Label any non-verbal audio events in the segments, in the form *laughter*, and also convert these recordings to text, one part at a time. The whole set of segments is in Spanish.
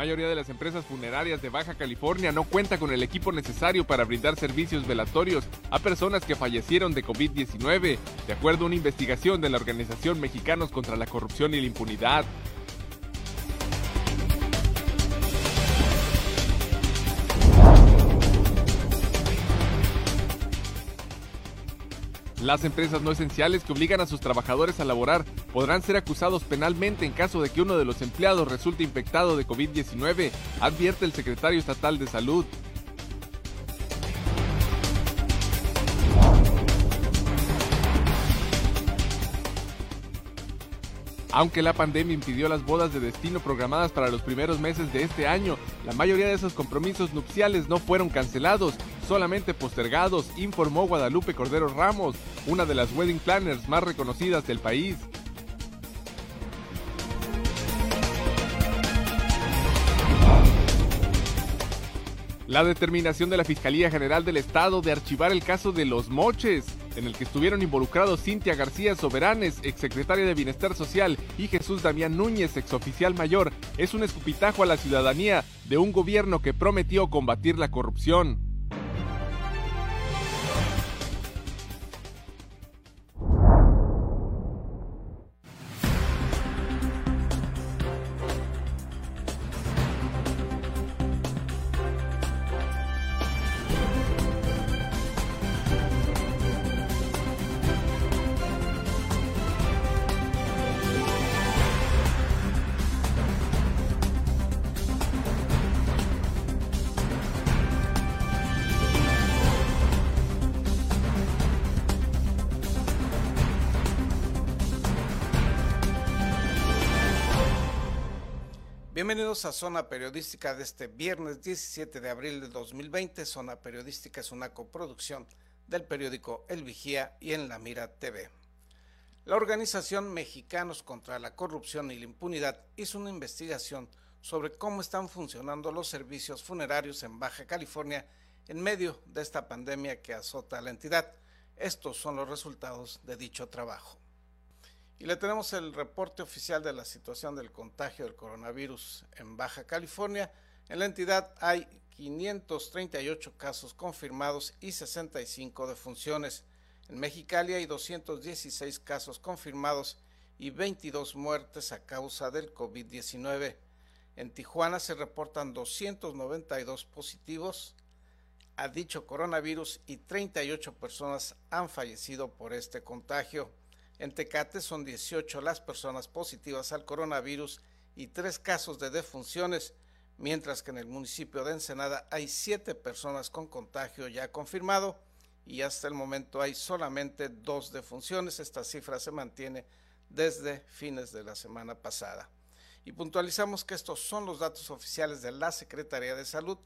mayoría de las empresas funerarias de Baja California no cuenta con el equipo necesario para brindar servicios velatorios a personas que fallecieron de COVID-19, de acuerdo a una investigación de la Organización Mexicanos contra la Corrupción y la Impunidad. Las empresas no esenciales que obligan a sus trabajadores a laborar podrán ser acusados penalmente en caso de que uno de los empleados resulte infectado de COVID-19, advierte el secretario estatal de Salud. Aunque la pandemia impidió las bodas de destino programadas para los primeros meses de este año, la mayoría de esos compromisos nupciales no fueron cancelados, solamente postergados, informó Guadalupe Cordero Ramos, una de las wedding planners más reconocidas del país. La determinación de la Fiscalía General del Estado de archivar el caso de los moches, en el que estuvieron involucrados Cintia García Soberanes, exsecretaria de Bienestar Social, y Jesús Damián Núñez, exoficial mayor, es un escupitajo a la ciudadanía de un gobierno que prometió combatir la corrupción. Bienvenidos a Zona Periodística de este viernes 17 de abril de 2020. Zona Periodística es una coproducción del periódico El Vigía y en La Mira TV. La organización Mexicanos contra la Corrupción y la Impunidad hizo una investigación sobre cómo están funcionando los servicios funerarios en Baja California en medio de esta pandemia que azota a la entidad. Estos son los resultados de dicho trabajo. Y le tenemos el reporte oficial de la situación del contagio del coronavirus en Baja California. En la entidad hay 538 casos confirmados y 65 defunciones. En Mexicali hay 216 casos confirmados y 22 muertes a causa del COVID-19. En Tijuana se reportan 292 positivos a dicho coronavirus y 38 personas han fallecido por este contagio. En Tecate son 18 las personas positivas al coronavirus y tres casos de defunciones, mientras que en el municipio de Ensenada hay siete personas con contagio ya confirmado y hasta el momento hay solamente dos defunciones. Esta cifra se mantiene desde fines de la semana pasada. Y puntualizamos que estos son los datos oficiales de la Secretaría de Salud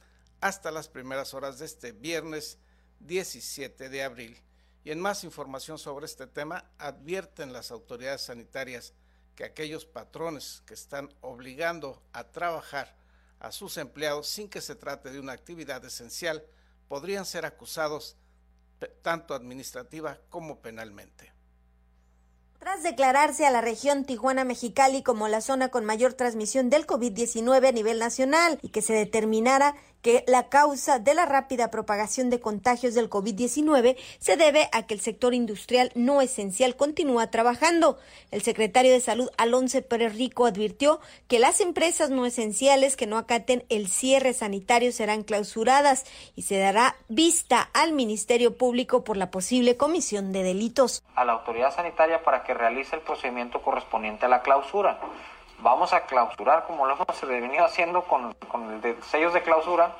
hasta las primeras horas de este viernes 17 de abril. Y en más información sobre este tema, advierten las autoridades sanitarias que aquellos patrones que están obligando a trabajar a sus empleados sin que se trate de una actividad esencial podrían ser acusados tanto administrativa como penalmente. Tras declararse a la región Tijuana-Mexicali como la zona con mayor transmisión del COVID-19 a nivel nacional y que se determinara que la causa de la rápida propagación de contagios del COVID-19 se debe a que el sector industrial no esencial continúa trabajando. El secretario de Salud, Alonso Pérez Rico, advirtió que las empresas no esenciales que no acaten el cierre sanitario serán clausuradas y se dará vista al Ministerio Público por la posible comisión de delitos. A la autoridad sanitaria para que realice el procedimiento correspondiente a la clausura vamos a clausurar como lo hemos venido haciendo con, con el sellos de clausura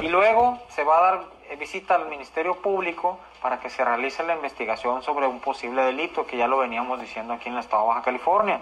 y luego se va a dar visita al Ministerio Público para que se realice la investigación sobre un posible delito que ya lo veníamos diciendo aquí en el estado de Baja California.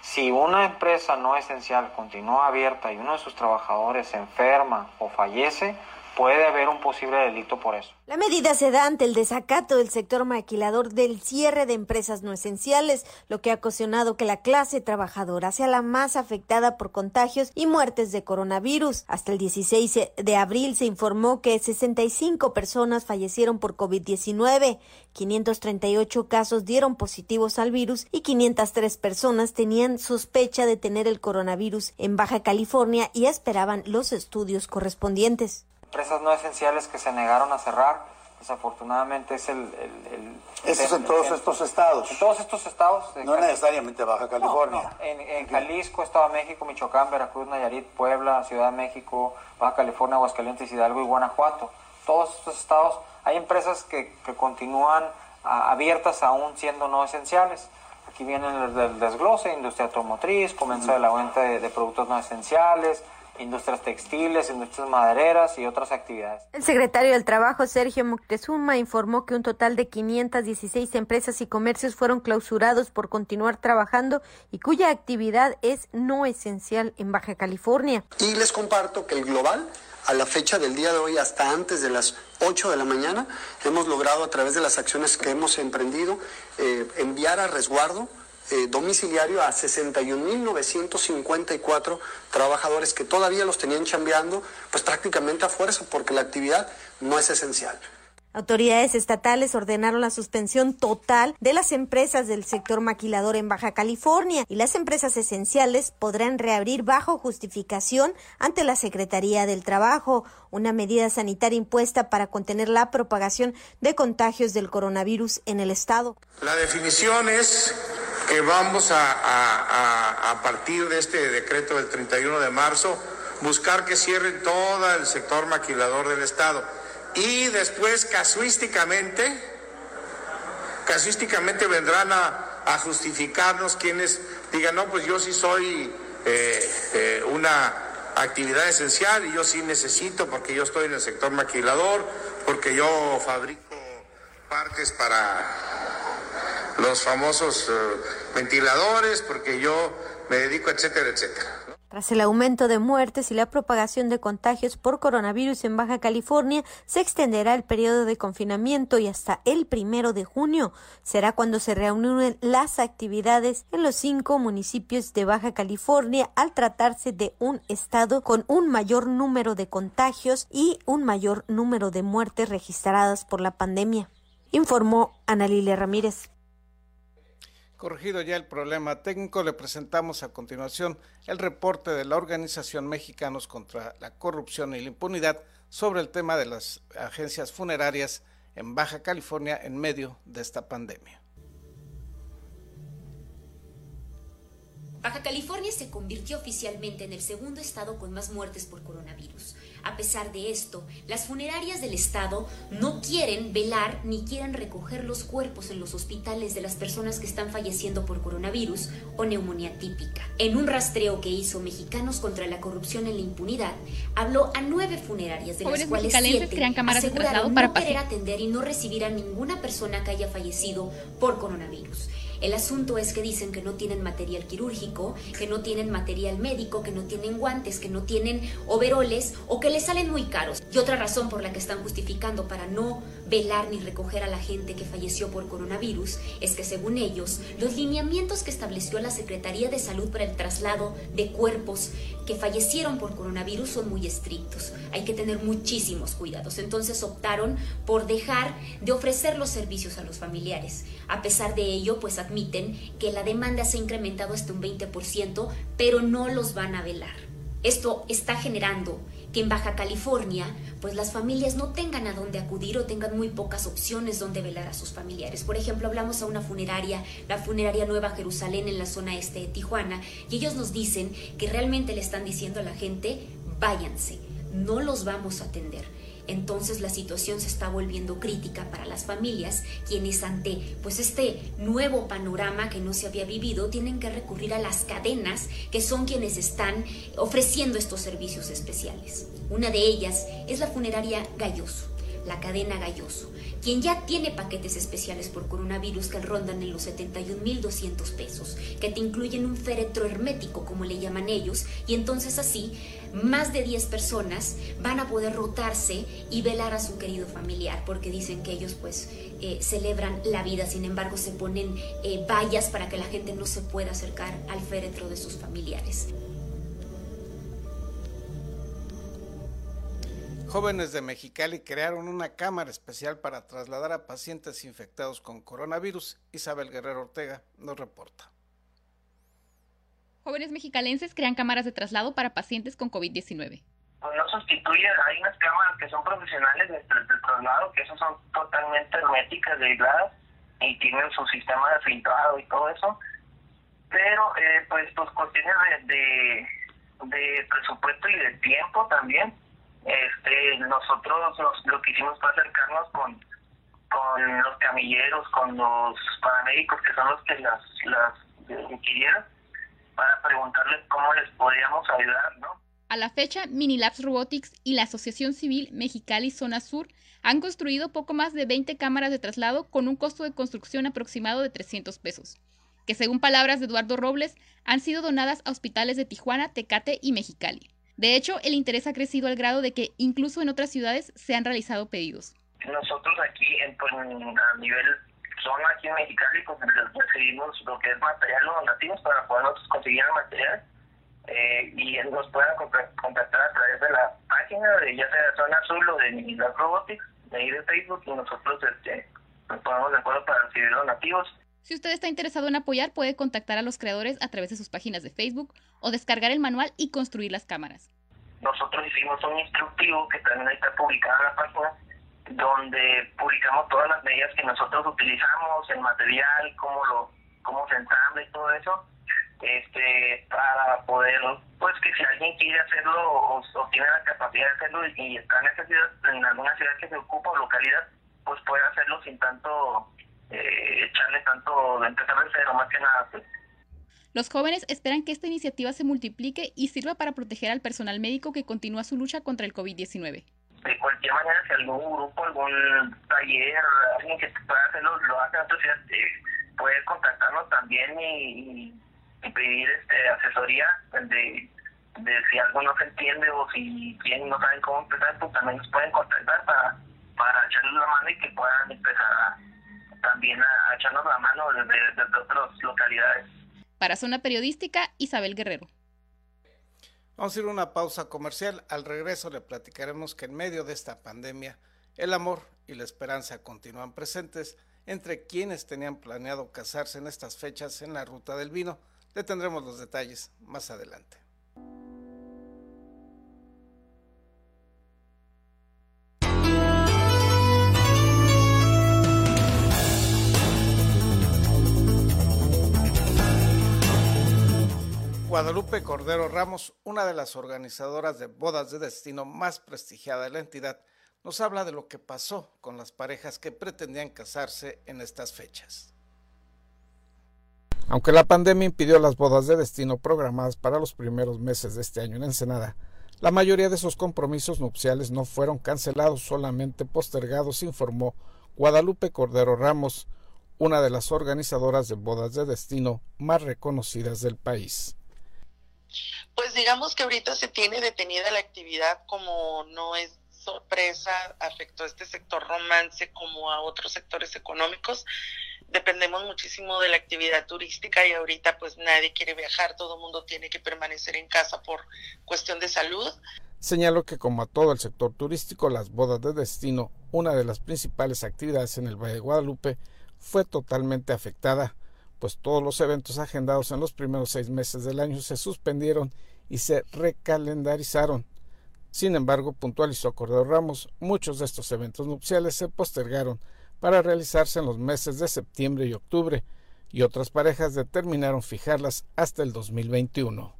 Si una empresa no esencial continúa abierta y uno de sus trabajadores se enferma o fallece, puede haber un posible delito por eso. La medida se da ante el desacato del sector maquilador del cierre de empresas no esenciales, lo que ha ocasionado que la clase trabajadora sea la más afectada por contagios y muertes de coronavirus. Hasta el 16 de abril se informó que 65 personas fallecieron por COVID-19, 538 casos dieron positivos al virus y 503 personas tenían sospecha de tener el coronavirus en Baja California y esperaban los estudios correspondientes empresas no esenciales que se negaron a cerrar. Desafortunadamente es el... el, ¿Eso es en todos estos estados? En todos estos estados. No necesariamente Baja California. En, Jalisco, Estado de México, Michoacán, Veracruz, Nayarit, Puebla, Ciudad de México, Baja California, Aguascalientes, Hidalgo y Guanajuato. Todos estos estados, hay empresas que, que continúan abiertas aún siendo no esenciales. Aquí viene el, desglose, industria automotriz, comienzo de la venta de productos no esenciales, industrias textiles, industrias madereras y otras actividades. El secretario del Trabajo, Sergio Moctezuma, informó que un total de 516 empresas y comercios fueron clausurados por continuar trabajando y cuya actividad es no esencial en Baja California. Y les comparto que el global a la fecha del día de hoy, hasta antes de las 8 de la mañana, hemos logrado a través de las acciones que hemos emprendido eh, enviar a resguardo eh, domiciliario a 61.954 trabajadores que todavía los tenían chambeando, pues prácticamente a fuerza, porque la actividad no es esencial. Autoridades estatales ordenaron la suspensión total de las empresas del sector maquilador en Baja California y las empresas esenciales podrán reabrir bajo justificación ante la Secretaría del Trabajo, una medida sanitaria impuesta para contener la propagación de contagios del coronavirus en el estado. La definición es que vamos a, a, partir de este decreto del 31 de marzo buscar que cierren todo el sector maquilador del Estado. Y después casuísticamente, casuísticamente vendrán a, justificarnos quienes digan, no, pues yo sí soy eh, eh, una actividad esencial y yo sí necesito porque yo estoy en el sector maquilador, porque yo fabrico partes para los famosos eh, ventiladores, porque yo me dedico, etcétera, etcétera. Tras el aumento de muertes y la propagación de contagios por coronavirus en Baja California, se extenderá el periodo de confinamiento y hasta el primero de junio será cuando se reúnen las actividades en los cinco municipios de Baja California al tratarse de un estado con un mayor número de contagios y un mayor número de muertes registradas por la pandemia, informó Ana Lilia Ramírez. Corregido ya el problema técnico, le presentamos a continuación el reporte de la Organización Mexicanos contra la Corrupción y la Impunidad sobre el tema de las agencias funerarias en Baja California en medio de esta pandemia. Baja California se convirtió oficialmente en el segundo estado con más muertes por coronavirus. A pesar de esto, las funerarias del estado no quieren velar ni quieren recoger los cuerpos en los hospitales de las personas que están falleciendo por coronavirus o neumonía típica. En un rastreo que hizo Mexicanos contra la corrupción y la impunidad, habló a nueve funerarias de las cuales siete aseguraron no querer atender y no recibir a ninguna persona que haya fallecido por coronavirus. El asunto es que dicen que no tienen material quirúrgico, que no tienen material médico, que no tienen guantes, que no tienen overoles o que les salen muy caros. Y otra razón por la que están justificando para no velar ni recoger a la gente que falleció por coronavirus es que según ellos, los lineamientos que estableció la Secretaría de Salud para el traslado de cuerpos que fallecieron por coronavirus son muy estrictos. Hay que tener muchísimos cuidados. Entonces optaron por dejar de ofrecer los servicios a los familiares. A pesar de ello, pues admiten que la demanda se ha incrementado hasta un 20%, pero no los van a velar. Esto está generando que en Baja California, pues las familias no tengan a dónde acudir o tengan muy pocas opciones donde velar a sus familiares. Por ejemplo, hablamos a una funeraria, la funeraria Nueva Jerusalén en la zona este de Tijuana, y ellos nos dicen que realmente le están diciendo a la gente, váyanse, no los vamos a atender entonces la situación se está volviendo crítica para las familias, quienes ante pues este nuevo panorama que no se había vivido tienen que recurrir a las cadenas que son quienes están ofreciendo estos servicios especiales. Una de ellas es la funeraria Galloso. La cadena Galloso, quien ya tiene paquetes especiales por coronavirus que rondan en los 71.200 pesos, que te incluyen un féretro hermético, como le llaman ellos, y entonces así más de 10 personas van a poder rotarse y velar a su querido familiar, porque dicen que ellos pues eh, celebran la vida, sin embargo se ponen eh, vallas para que la gente no se pueda acercar al féretro de sus familiares. Jóvenes de Mexicali crearon una cámara especial para trasladar a pacientes infectados con coronavirus. Isabel Guerrero Ortega nos reporta. Jóvenes mexicalenses crean cámaras de traslado para pacientes con COVID-19. Pues no sustituye, hay unas cámaras que son profesionales de, traslado, que esas son totalmente herméticas, aisladas, y tienen su sistema de filtrado y todo eso. Pero, eh, pues, pues cuestiones de, de presupuesto y de tiempo también este, nosotros lo que hicimos fue acercarnos con, los camilleros, con los paramédicos que son los que las, las para preguntarles cómo les podíamos ayudar, ¿no? A la fecha, Minilabs Robotics y la Asociación Civil Mexicali Zona Sur han construido poco más de 20 cámaras de traslado con un costo de construcción aproximado de 300 pesos, que según palabras de Eduardo Robles, han sido donadas a hospitales de Tijuana, Tecate y Mexicali. De hecho, el interés ha crecido al grado de que incluso en otras ciudades se han realizado pedidos. Nosotros aquí, en, pues, a nivel zona aquí en Mexicali, pues recibimos lo que es material donativos para poder nosotros conseguir el material eh, y nos puedan contactar a través de la página de ya sea Zona Azul o de Milagro Robotics, de ahí de Facebook, y nosotros este, nos ponemos de acuerdo para recibir donativos. Si usted está interesado en apoyar, puede contactar a los creadores a través de sus páginas de Facebook o descargar el manual y construir las cámaras. Nosotros hicimos un instructivo que también está publicado en la página, donde publicamos todas las medidas que nosotros utilizamos, el material, cómo lo cómo se ensambla y todo eso, este para poder, pues que si alguien quiere hacerlo o, tiene la capacidad de hacerlo y, está en, esa ciudad, en alguna ciudad que se ocupa o localidad, pues puede hacerlo sin tanto eh, echarle tanto de empezar de cero, más que nada. Pues. Los jóvenes esperan que esta iniciativa se multiplique y sirva para proteger al personal médico que continúa su lucha contra el COVID-19. De cualquier manera, si algún grupo, algún taller, alguien que pueda hacerlo, lo hace, entonces eh, puede contactarnos también y, pedir este, asesoría de, de, si algo no se entiende o si quieren no saben cómo empezar, pues también nos pueden contactar para, para echarles la mano y que puedan empezar a también a, echarnos la mano desde, otras localidades. Para Zona Periodística, Isabel Guerrero. Vamos a ir a una pausa comercial. Al regreso le platicaremos que en medio de esta pandemia, el amor y la esperanza continúan presentes entre quienes tenían planeado casarse en estas fechas en la ruta del vino. Le tendremos los detalles más adelante. Guadalupe Cordero Ramos, una de las organizadoras de bodas de destino más prestigiada de la entidad, nos habla de lo que pasó con las parejas que pretendían casarse en estas fechas. Aunque la pandemia impidió las bodas de destino programadas para los primeros meses de este año en Ensenada, la mayoría de sus compromisos nupciales no fueron cancelados, solamente postergados, informó Guadalupe Cordero Ramos, una de las organizadoras de bodas de destino más reconocidas del país. Pues digamos que ahorita se tiene detenida la actividad como no es sorpresa, afectó a este sector romance como a otros sectores económicos. Dependemos muchísimo de la actividad turística y ahorita pues nadie quiere viajar, todo el mundo tiene que permanecer en casa por cuestión de salud. Señaló que como a todo el sector turístico, las bodas de destino, una de las principales actividades en el Valle de Guadalupe, fue totalmente afectada pues todos los eventos agendados en los primeros seis meses del año se suspendieron y se recalendarizaron. Sin embargo, puntualizó Cordero Ramos, muchos de estos eventos nupciales se postergaron para realizarse en los meses de septiembre y octubre, y otras parejas determinaron fijarlas hasta el 2021.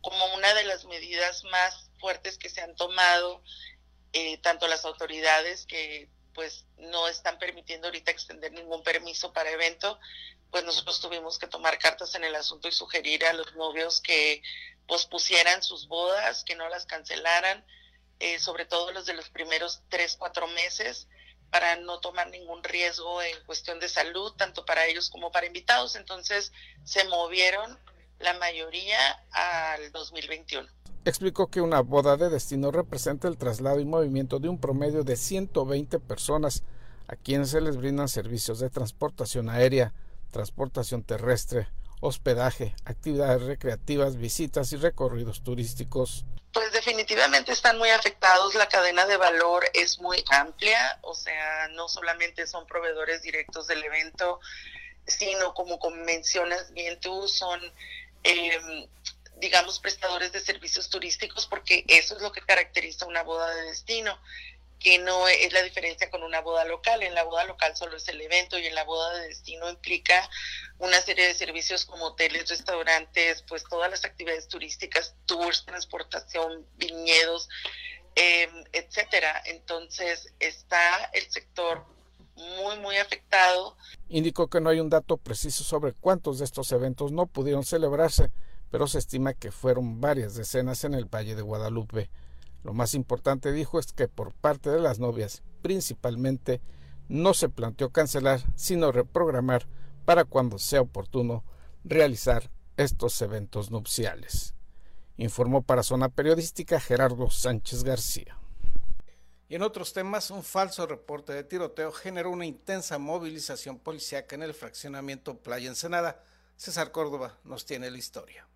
Como una de las medidas más fuertes que se han tomado, eh, tanto las autoridades que pues no están permitiendo ahorita extender ningún permiso para evento, pues nosotros tuvimos que tomar cartas en el asunto y sugerir a los novios que pospusieran sus bodas, que no las cancelaran, eh, sobre todo los de los primeros tres, cuatro meses, para no tomar ningún riesgo en cuestión de salud, tanto para ellos como para invitados. Entonces se movieron la mayoría al 2021. Explicó que una boda de destino representa el traslado y movimiento de un promedio de 120 personas a quienes se les brindan servicios de transportación aérea, transportación terrestre, hospedaje, actividades recreativas, visitas y recorridos turísticos. Pues definitivamente están muy afectados, la cadena de valor es muy amplia, o sea, no solamente son proveedores directos del evento, sino como mencionas bien tú, son, em, digamos, prestadores de servicios turísticos, porque eso es lo que caracteriza una boda de destino que no es la diferencia con una boda local. En la boda local solo es el evento y en la boda de destino implica una serie de servicios como hoteles, restaurantes, pues todas las actividades turísticas, tours, transportación, viñedos, eh, etcétera. Entonces está el sector muy, muy afectado. Indicó que no hay un dato preciso sobre cuántos de estos eventos no pudieron celebrarse, pero se estima que fueron varias decenas en el Valle de Guadalupe. Lo más importante, dijo, es que por parte de las novias, principalmente, no se planteó cancelar, sino reprogramar para cuando sea oportuno realizar estos eventos nupciales. Informó para Zona Periodística Gerardo Sánchez García. Y en otros temas, un falso reporte de tiroteo generó una intensa movilización policíaca en el fraccionamiento Playa Ensenada. César Córdoba nos tiene la historia.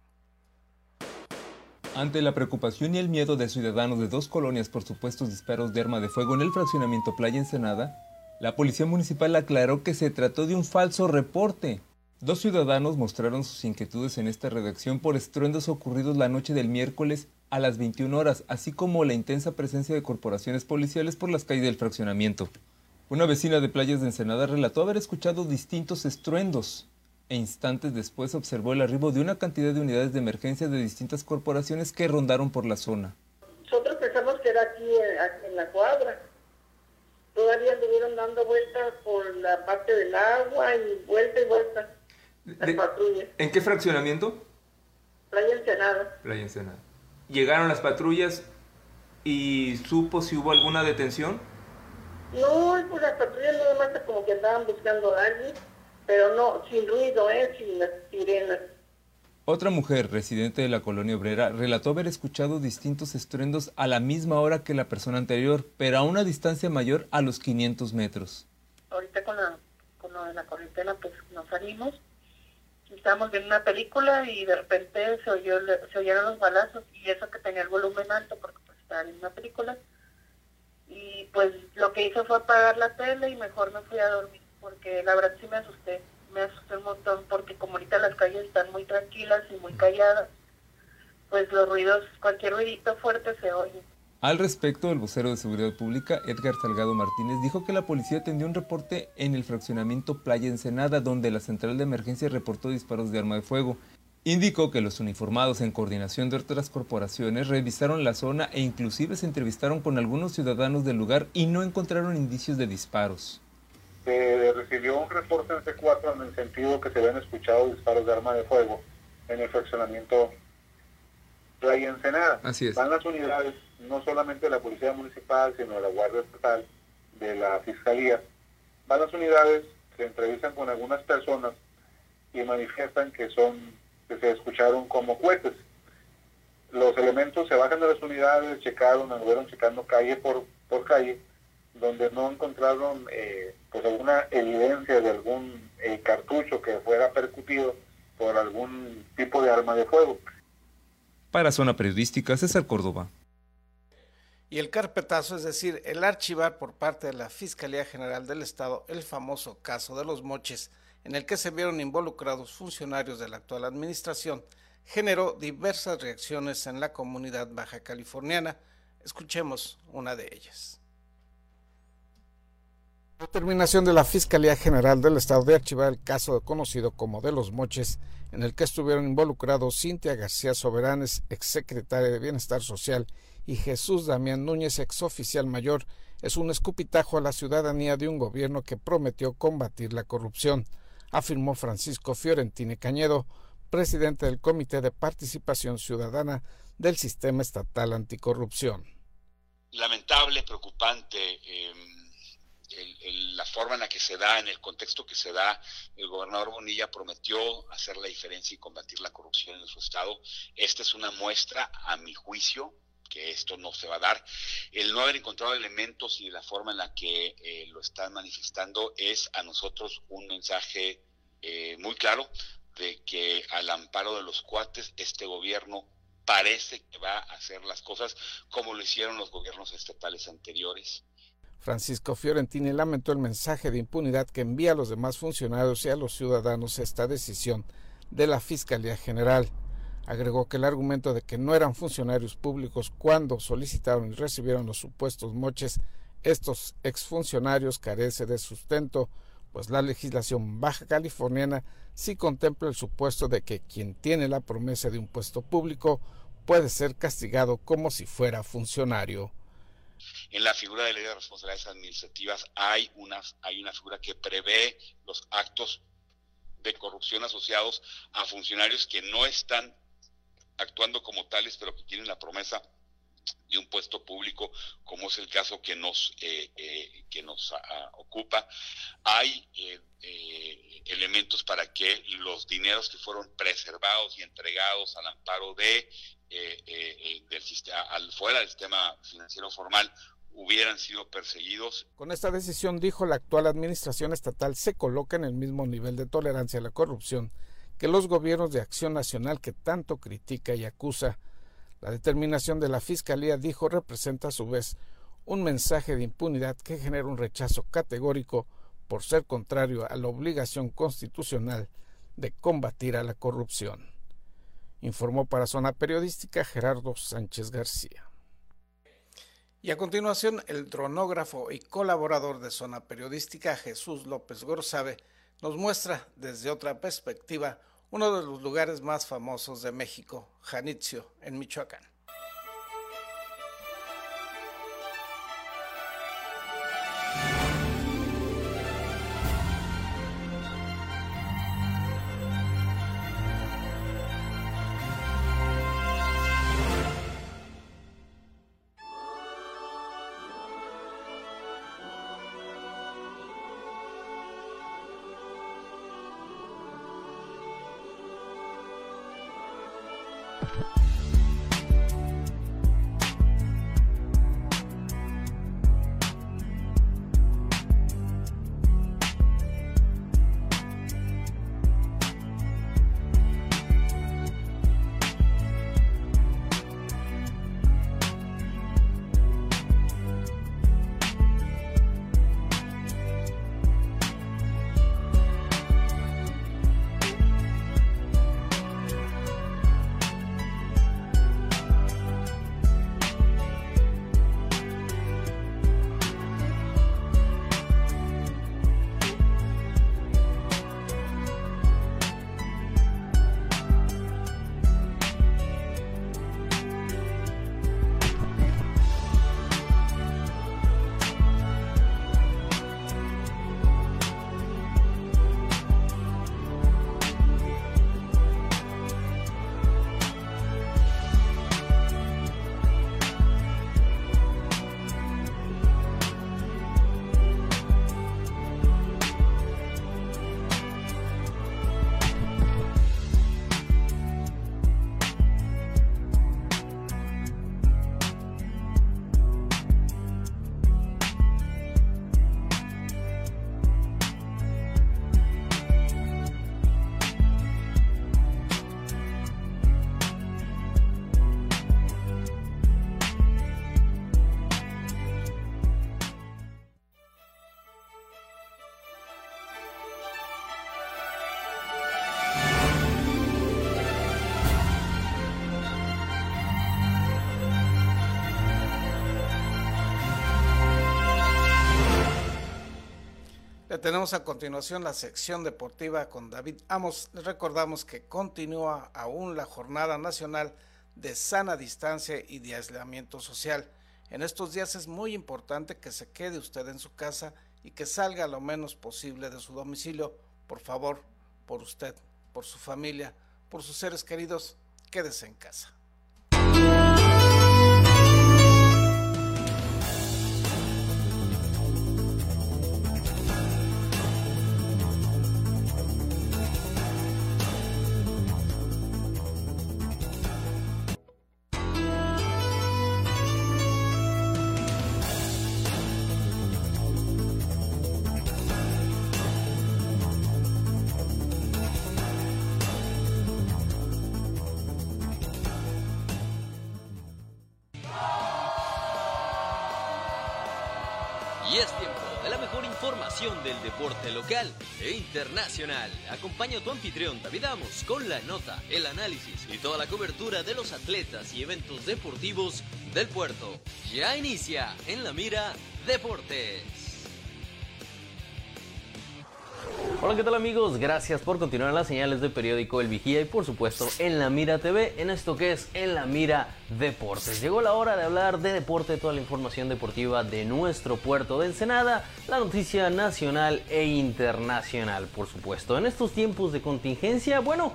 Ante la preocupación y el miedo de ciudadanos de dos colonias por supuestos disparos de arma de fuego en el fraccionamiento Playa Ensenada, la policía municipal aclaró que se trató de un falso reporte. Dos ciudadanos mostraron sus inquietudes en esta redacción por estruendos ocurridos la noche del miércoles a las 21 horas, así como la intensa presencia de corporaciones policiales por las calles del fraccionamiento. Una vecina de Playas de Ensenada relató haber escuchado distintos estruendos, e instantes después observó el arribo de una cantidad de unidades de emergencia de distintas corporaciones que rondaron por la zona. Nosotros pensamos que era aquí en, la cuadra. Todavía anduvieron dando vueltas por la parte del agua y vuelta y vuelta. Las patrullas. ¿En qué fraccionamiento? Playa Ensenada. Playa Ensenada. ¿Llegaron las patrullas y supo si hubo alguna detención? No, pues las patrullas nada más como que andaban buscando a alguien pero no, sin ruido, ¿eh? sin las sirenas. Otra mujer, residente de la colonia obrera, relató haber escuchado distintos estruendos a la misma hora que la persona anterior, pero a una distancia mayor a los 500 metros. Ahorita con, la, con lo de la cuarentena, pues nos salimos, estábamos viendo una película y de repente se, oyó, se oyeron los balazos y eso que tenía el volumen alto porque pues, estaba viendo una película. Y pues lo que hice fue apagar la tele y mejor me fui a dormir porque la verdad sí me asusté, me asusté un montón porque como ahorita las calles están muy tranquilas y muy calladas, pues los ruidos, cualquier ruidito fuerte se oye. Al respecto, el vocero de Seguridad Pública, Edgar Salgado Martínez, dijo que la policía atendió un reporte en el fraccionamiento Playa Ensenada, donde la central de emergencia reportó disparos de arma de fuego. Indicó que los uniformados, en coordinación de otras corporaciones, revisaron la zona e inclusive se entrevistaron con algunos ciudadanos del lugar y no encontraron indicios de disparos se recibió un reporte en C4 en el sentido que se habían escuchado disparos de arma de fuego en el fraccionamiento Playa Ensenada. Así es. Van las unidades, no solamente de la Policía Municipal, sino de la Guardia Estatal, de la Fiscalía. Van las unidades, se entrevistan con algunas personas y manifiestan que son, que se escucharon como cohetes. Los elementos se bajan de las unidades, checaron, anduvieron checando calle por, por calle, donde no encontraron eh, pues alguna evidencia de algún eh, cartucho que fuera percutido por algún tipo de arma de fuego. Para Zona Periodística, César Córdoba. Y el carpetazo, es decir, el archivar por parte de la Fiscalía General del Estado el famoso caso de los moches, en el que se vieron involucrados funcionarios de la actual administración, generó diversas reacciones en la comunidad baja californiana. Escuchemos una de ellas. Determinación de la Fiscalía General del Estado de archivar el caso conocido como de los moches, en el que estuvieron involucrados Cintia García Soberanes, exsecretaria de Bienestar Social, y Jesús Damián Núñez, exoficial mayor, es un escupitajo a la ciudadanía de un gobierno que prometió combatir la corrupción, afirmó Francisco Fiorentini Cañedo, presidente del Comité de Participación Ciudadana del Sistema Estatal Anticorrupción. lamentable, preocupante. Em, la forma en la que se da, en el contexto que se da, el gobernador Bonilla prometió hacer la diferencia y combatir la corrupción en su estado. Esta es una muestra, a mi juicio, que esto no se va a dar. El no haber encontrado elementos y la forma en la que eh, lo están manifestando es a nosotros un mensaje eh, muy claro de que al amparo de los cuates este gobierno parece que va a hacer las cosas como lo hicieron los gobiernos estatales anteriores. Francisco Fiorentini lamentó el mensaje de impunidad que envía a los demás funcionarios y a los ciudadanos esta decisión de la Fiscalía General. Agregó que el argumento de que no eran funcionarios públicos cuando solicitaron y recibieron los supuestos moches, estos exfuncionarios carece de sustento, pues la legislación baja californiana sí contempla el supuesto de que quien tiene la promesa de un puesto público puede ser castigado como si fuera funcionario. En la figura de ley de responsabilidades administrativas hay una, hay una figura que prevé los actos de corrupción asociados a funcionarios que no están actuando como tales, pero que tienen la promesa de un puesto público, como es el caso que nos, eh, eh, que nos ocupa, hay eh, elementos para que los dineros que fueron preservados y entregados al amparo de del sistema, al fuera del sistema financiero formal hubieran sido perseguidos. Con esta decisión, dijo, la actual administración estatal se coloca en el mismo nivel de tolerancia a la corrupción que los gobiernos de acción nacional que tanto critica y acusa. La determinación de la Fiscalía, dijo, representa a su vez un mensaje de impunidad que genera un rechazo categórico por ser contrario a la obligación constitucional de combatir a la corrupción. Informó para Zona Periodística Gerardo Sánchez García. Y a continuación, el dronógrafo y colaborador de Zona Periodística Jesús López Gorzabe nos muestra desde otra perspectiva uno de los lugares más famosos de México, Janitzio, en Michoacán. Tenemos a continuación la sección deportiva con David Amos. Les recordamos que continúa aún la jornada nacional de sana distancia y de aislamiento social. En estos días es muy importante que se quede usted en su casa y que salga lo menos posible de su domicilio. Por favor, por usted, por su familia, por sus seres queridos, quédese en casa. Internacional. Acompaña a tu anfitrión David Amos con la nota, el análisis y toda la cobertura de los atletas y eventos deportivos del puerto. Ya inicia en la mira Deportes. Hola, ¿qué tal amigos? Gracias por continuar las señales de periódico El Vigía y por supuesto en La Mira TV, en esto que es En La Mira Deportes. Llegó la hora de hablar de deporte, toda la información deportiva de nuestro puerto de Ensenada, la noticia nacional e internacional, por supuesto. En estos tiempos de contingencia, bueno,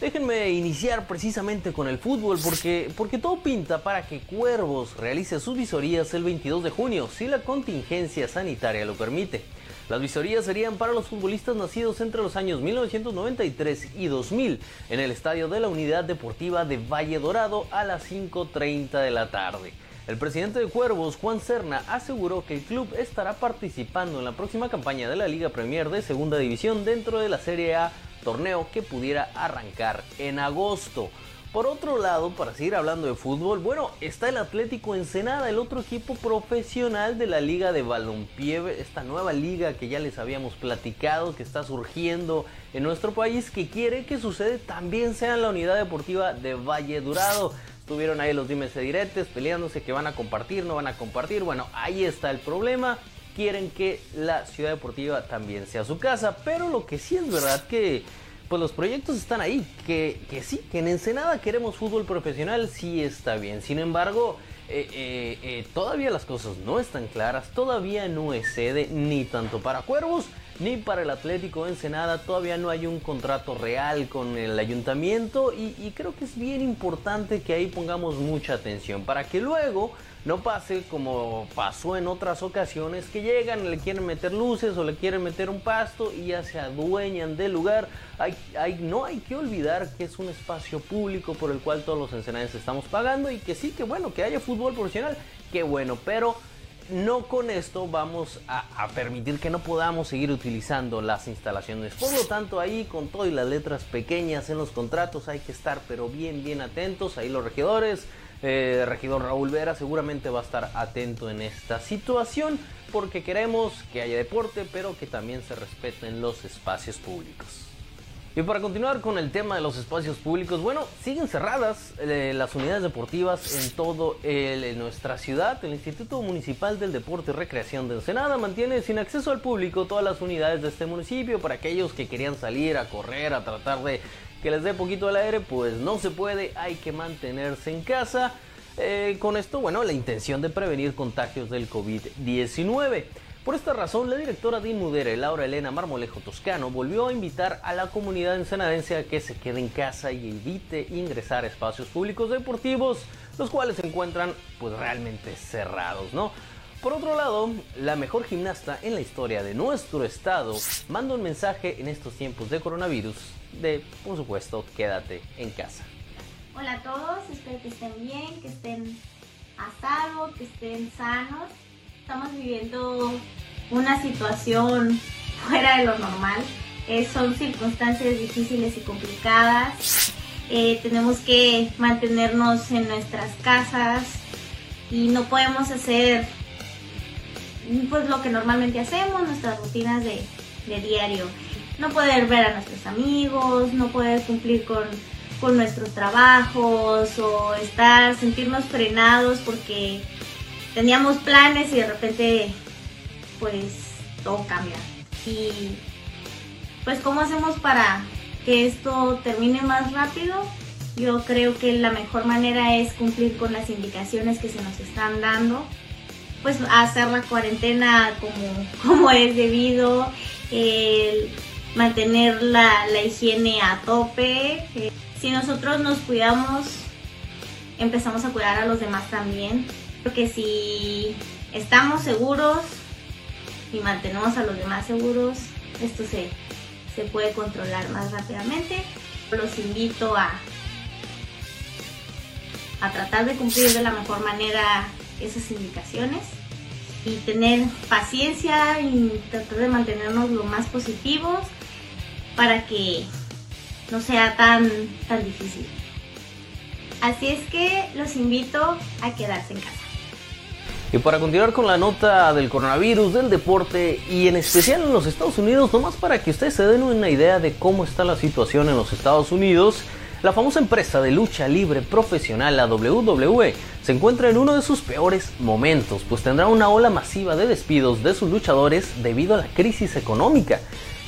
Déjenme iniciar precisamente con el fútbol porque, porque todo pinta para que Cuervos realice sus visorías el 22 de junio, si la contingencia sanitaria lo permite. Las visorías serían para los futbolistas nacidos entre los años 1993 y 2000 en el estadio de la Unidad Deportiva de Valle Dorado a las 5.30 de la tarde. El presidente de Cuervos, Juan Serna, aseguró que el club estará participando en la próxima campaña de la Liga Premier de Segunda División dentro de la Serie A, torneo que pudiera arrancar en agosto. Por otro lado, para seguir hablando de fútbol, bueno, está el Atlético Ensenada, el otro equipo profesional de la Liga de Balompié, esta nueva liga que ya les habíamos platicado, que está surgiendo en nuestro país, que quiere que sucede también sea en la unidad deportiva de Valle Durado. Estuvieron ahí los dimes y diretes peleándose que van a compartir, no van a compartir. Bueno, ahí está el problema. Quieren que la ciudad deportiva también sea su casa, pero lo que sí es verdad que pues los proyectos están ahí, que, que, sí, que en Ensenada queremos fútbol profesional, sí está bien. Sin embargo, eh, eh, eh, todavía las cosas no están claras, todavía no es sede ni tanto para Cuervos ni para el Atlético de Ensenada, todavía no hay un contrato real con el ayuntamiento y, y creo que es bien importante que ahí pongamos mucha atención para que luego no pase como pasó en otras ocasiones que llegan, le quieren meter luces o le quieren meter un pasto y ya se adueñan del lugar. No hay que olvidar que es un espacio público por el cual todos los ensenadenses estamos pagando y que sí, que bueno, que haya fútbol profesional, qué bueno, pero no con esto vamos a, a, permitir que no podamos seguir utilizando las instalaciones. Por lo tanto, ahí con todo y las letras pequeñas en los contratos hay que estar pero bien, bien atentos. Ahí los regidores, eh, regidor Raúl Vera seguramente va a estar atento en esta situación porque queremos que haya deporte pero que también se respeten los espacios públicos. Y para continuar con el tema de los espacios públicos, bueno, siguen cerradas eh, las unidades deportivas en todo el, en nuestra ciudad. El Instituto Municipal del Deporte y Recreación de Ensenada mantiene sin acceso al público todas las unidades de este municipio para aquellos que querían salir a correr, a tratar de que les dé poquito al aire, pues no se puede, hay que mantenerse en casa. Eh, con esto, bueno, la intención de prevenir contagios del COVID-19. Por esta razón, la directora de Inmudere, Laura Elena Marmolejo Toscano, volvió a invitar a la comunidad ensenadense a que se quede en casa y evite ingresar a espacios públicos deportivos, los cuales se encuentran pues realmente cerrados, ¿no? Por otro lado, la mejor gimnasta en la historia de nuestro estado manda un mensaje en estos tiempos de coronavirus de, por supuesto, quédate en casa. Hola a todos, espero que estén bien, que estén a salvo, que estén sanos. Estamos viviendo una situación *laughs* fuera de lo normal. Eh, son circunstancias difíciles y complicadas. Eh, tenemos que mantenernos en nuestras casas y no podemos hacer pues lo que normalmente hacemos, nuestras rutinas de, de diario no poder ver a nuestros amigos, no poder cumplir con, con nuestros trabajos o estar, sentirnos frenados porque teníamos planes y de repente pues todo cambia. Y pues cómo hacemos para que esto termine más rápido? Yo creo que la mejor manera es cumplir con las indicaciones que se nos están dando, pues hacer la cuarentena como, *laughs* como es debido, el mantener la, la higiene a tope. Eh, si nosotros nos cuidamos, empezamos a cuidar a los demás también. Porque si estamos seguros y mantenemos a los demás seguros, esto se, se puede controlar más rápidamente. Los invito a, a tratar de cumplir de la mejor manera esas indicaciones y tener paciencia y tratar de mantenernos lo más positivos para que no sea tan, tan difícil. Así es que los invito a quedarse en casa. Y para continuar con la nota del coronavirus, del deporte y en especial en los Estados Unidos, nomás para que ustedes se den una idea de cómo está la situación en los Estados Unidos, la famosa empresa de lucha libre profesional, la WWE, se encuentra en uno de sus peores momentos, pues tendrá una ola masiva de despidos de sus luchadores debido a la crisis económica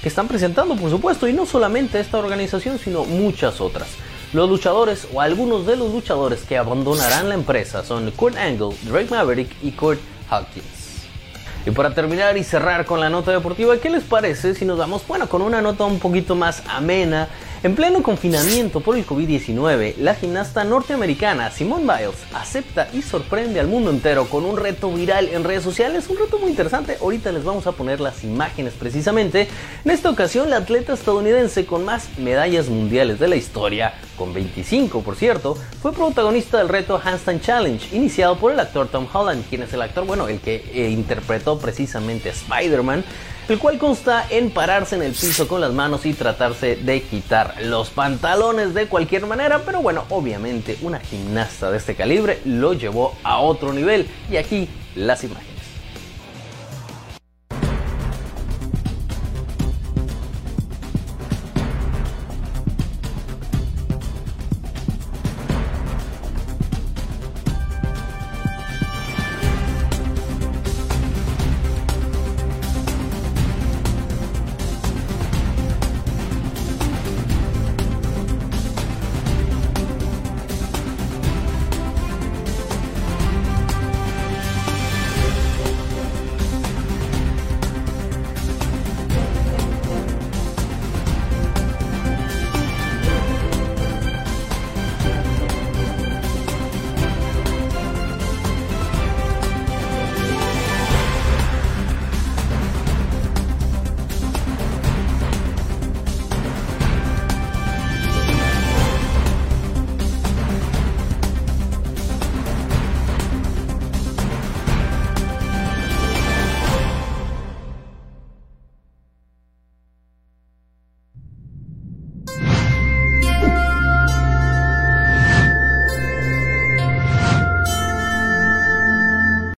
que están presentando, por supuesto, y no solamente esta organización, sino muchas otras. Los luchadores o algunos de los luchadores que abandonarán la empresa son Kurt Angle, Drake Maverick y Kurt Hawkins. Y para terminar y cerrar con la nota deportiva, ¿qué les parece si nos vamos, bueno, con una nota un poquito más amena en pleno confinamiento por el COVID-19, la gimnasta norteamericana Simone Biles acepta y sorprende al mundo entero con un reto viral en redes sociales, un reto muy interesante. Ahorita les vamos a poner las imágenes precisamente. En esta ocasión, la atleta estadounidense con más medallas mundiales de la historia, con 25 por cierto, fue protagonista del reto Handstand Challenge, iniciado por el actor Tom Holland, quien es el actor, bueno, el que eh, interpretó precisamente a Spider-Man el cual consta en pararse en el piso con las manos y tratarse de quitar los pantalones de cualquier manera, pero bueno, obviamente una gimnasta de este calibre lo llevó a otro nivel y aquí las imágenes.